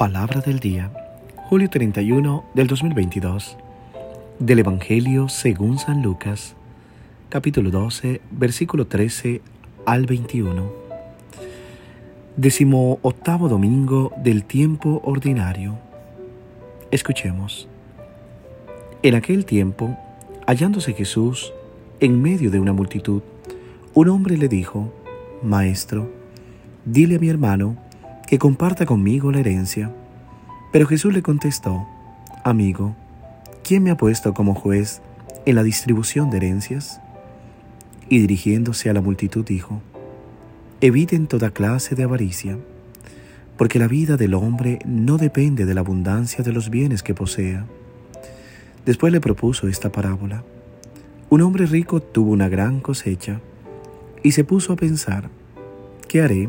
Palabra del día, julio 31 del 2022, del Evangelio según San Lucas, capítulo 12, versículo 13 al 21. Décimo octavo domingo del tiempo ordinario. Escuchemos. En aquel tiempo, hallándose Jesús en medio de una multitud, un hombre le dijo, Maestro, dile a mi hermano, que comparta conmigo la herencia. Pero Jesús le contestó, Amigo, ¿quién me ha puesto como juez en la distribución de herencias? Y dirigiéndose a la multitud dijo, Eviten toda clase de avaricia, porque la vida del hombre no depende de la abundancia de los bienes que posea. Después le propuso esta parábola. Un hombre rico tuvo una gran cosecha y se puso a pensar, ¿qué haré?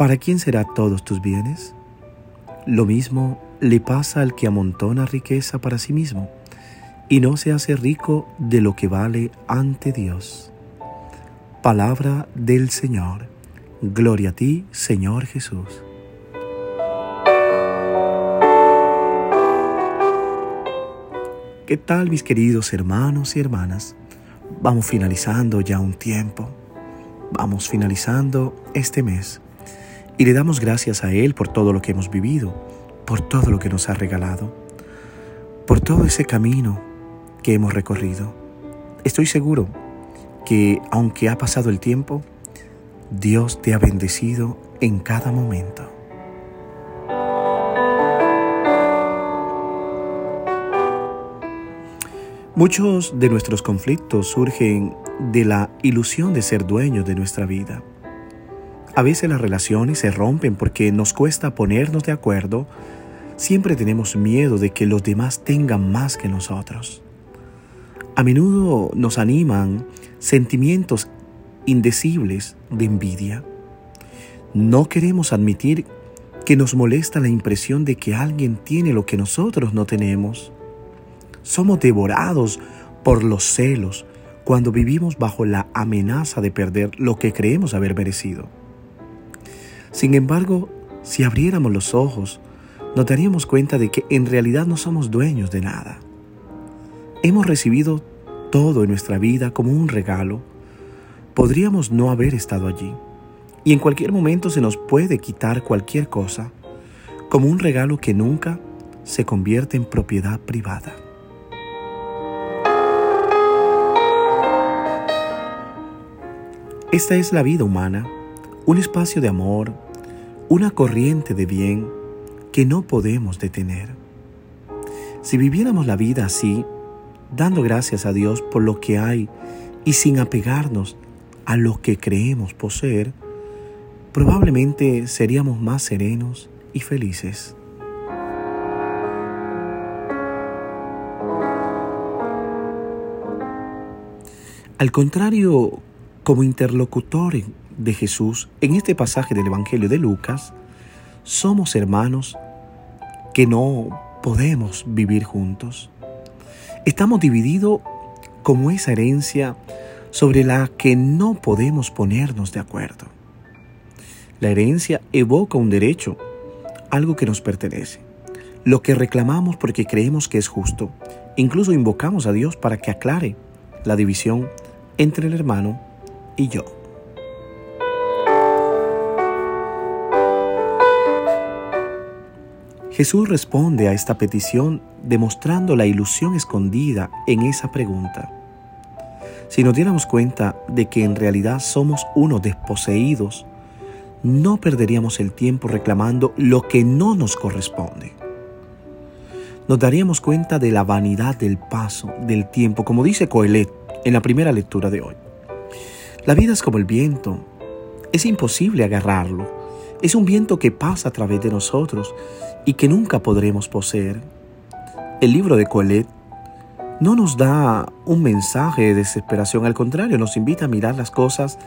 ¿Para quién será todos tus bienes? Lo mismo le pasa al que amontona riqueza para sí mismo y no se hace rico de lo que vale ante Dios. Palabra del Señor. Gloria a ti, Señor Jesús. ¿Qué tal mis queridos hermanos y hermanas? Vamos finalizando ya un tiempo. Vamos finalizando este mes y le damos gracias a Él por todo lo que hemos vivido, por todo lo que nos ha regalado, por todo ese camino que hemos recorrido. Estoy seguro que aunque ha pasado el tiempo, Dios te ha bendecido en cada momento. Muchos de nuestros conflictos surgen de la ilusión de ser dueños de nuestra vida. A veces las relaciones se rompen porque nos cuesta ponernos de acuerdo. Siempre tenemos miedo de que los demás tengan más que nosotros. A menudo nos animan sentimientos indecibles de envidia. No queremos admitir que nos molesta la impresión de que alguien tiene lo que nosotros no tenemos. Somos devorados por los celos cuando vivimos bajo la amenaza de perder lo que creemos haber merecido. Sin embargo, si abriéramos los ojos, nos daríamos cuenta de que en realidad no somos dueños de nada. Hemos recibido todo en nuestra vida como un regalo. Podríamos no haber estado allí. Y en cualquier momento se nos puede quitar cualquier cosa, como un regalo que nunca se convierte en propiedad privada. Esta es la vida humana un espacio de amor, una corriente de bien que no podemos detener. Si viviéramos la vida así, dando gracias a Dios por lo que hay y sin apegarnos a lo que creemos poseer, probablemente seríamos más serenos y felices. Al contrario, como interlocutor de Jesús en este pasaje del Evangelio de Lucas, somos hermanos que no podemos vivir juntos. Estamos divididos como esa herencia sobre la que no podemos ponernos de acuerdo. La herencia evoca un derecho, algo que nos pertenece, lo que reclamamos porque creemos que es justo. Incluso invocamos a Dios para que aclare la división entre el hermano y yo. Jesús responde a esta petición demostrando la ilusión escondida en esa pregunta. Si nos diéramos cuenta de que en realidad somos unos desposeídos, no perderíamos el tiempo reclamando lo que no nos corresponde. Nos daríamos cuenta de la vanidad del paso del tiempo, como dice Coelet en la primera lectura de hoy. La vida es como el viento, es imposible agarrarlo Es un viento que pasa a través de nosotros y que nunca podremos poseer. El libro de Coelet no nos da un mensaje de desesperación, al contrario, nos invita a mirar las cosas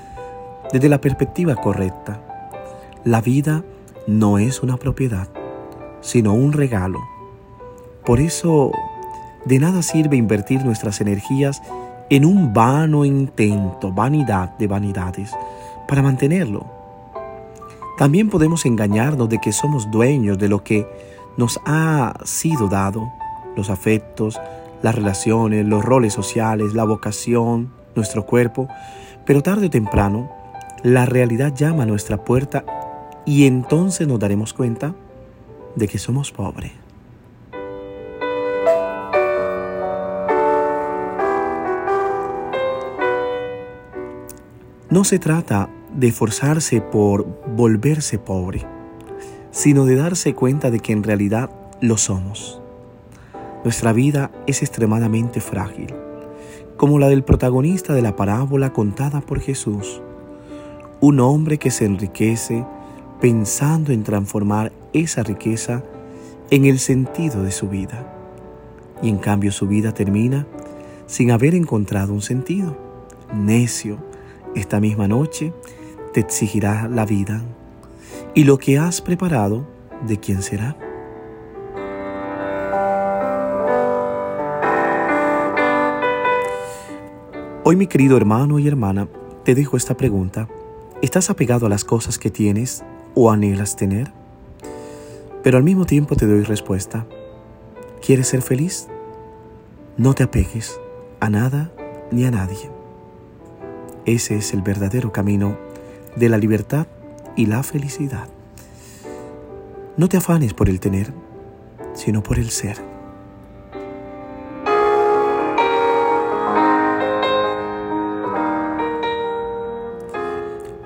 desde la perspectiva correcta. La vida no es una propiedad, sino un regalo. Por eso, de nada sirve invertir nuestras energías en un vano intento, vanidad de vanidades, para mantenerlo. También podemos engañarnos de que somos dueños de lo que nos ha sido dado, los afectos, las relaciones, los roles sociales, la vocación, nuestro cuerpo, pero tarde o temprano la realidad llama a nuestra puerta y entonces nos daremos cuenta de que somos pobres. No se trata de forzarse por volverse pobre, sino de darse cuenta de que en realidad lo somos. Nuestra vida es extremadamente frágil, como la del protagonista de la parábola contada por Jesús, un hombre que se enriquece pensando en transformar esa riqueza en el sentido de su vida. Y en cambio su vida termina sin haber encontrado un sentido. Necio, esta misma noche te exigirá la vida. Y lo que has preparado, ¿de quién será? Hoy mi querido hermano y hermana, te dejo esta pregunta. ¿Estás apegado a las cosas que tienes o anhelas tener? Pero al mismo tiempo te doy respuesta. ¿Quieres ser feliz? No te apegues a nada ni a nadie. Ese es el verdadero camino de la libertad y la felicidad. No te afanes por el tener, sino por el ser.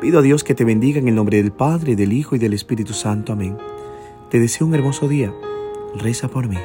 Pido a Dios que te bendiga en el nombre del Padre, del Hijo y del Espíritu Santo. Amén. Te deseo un hermoso día. Reza por mí.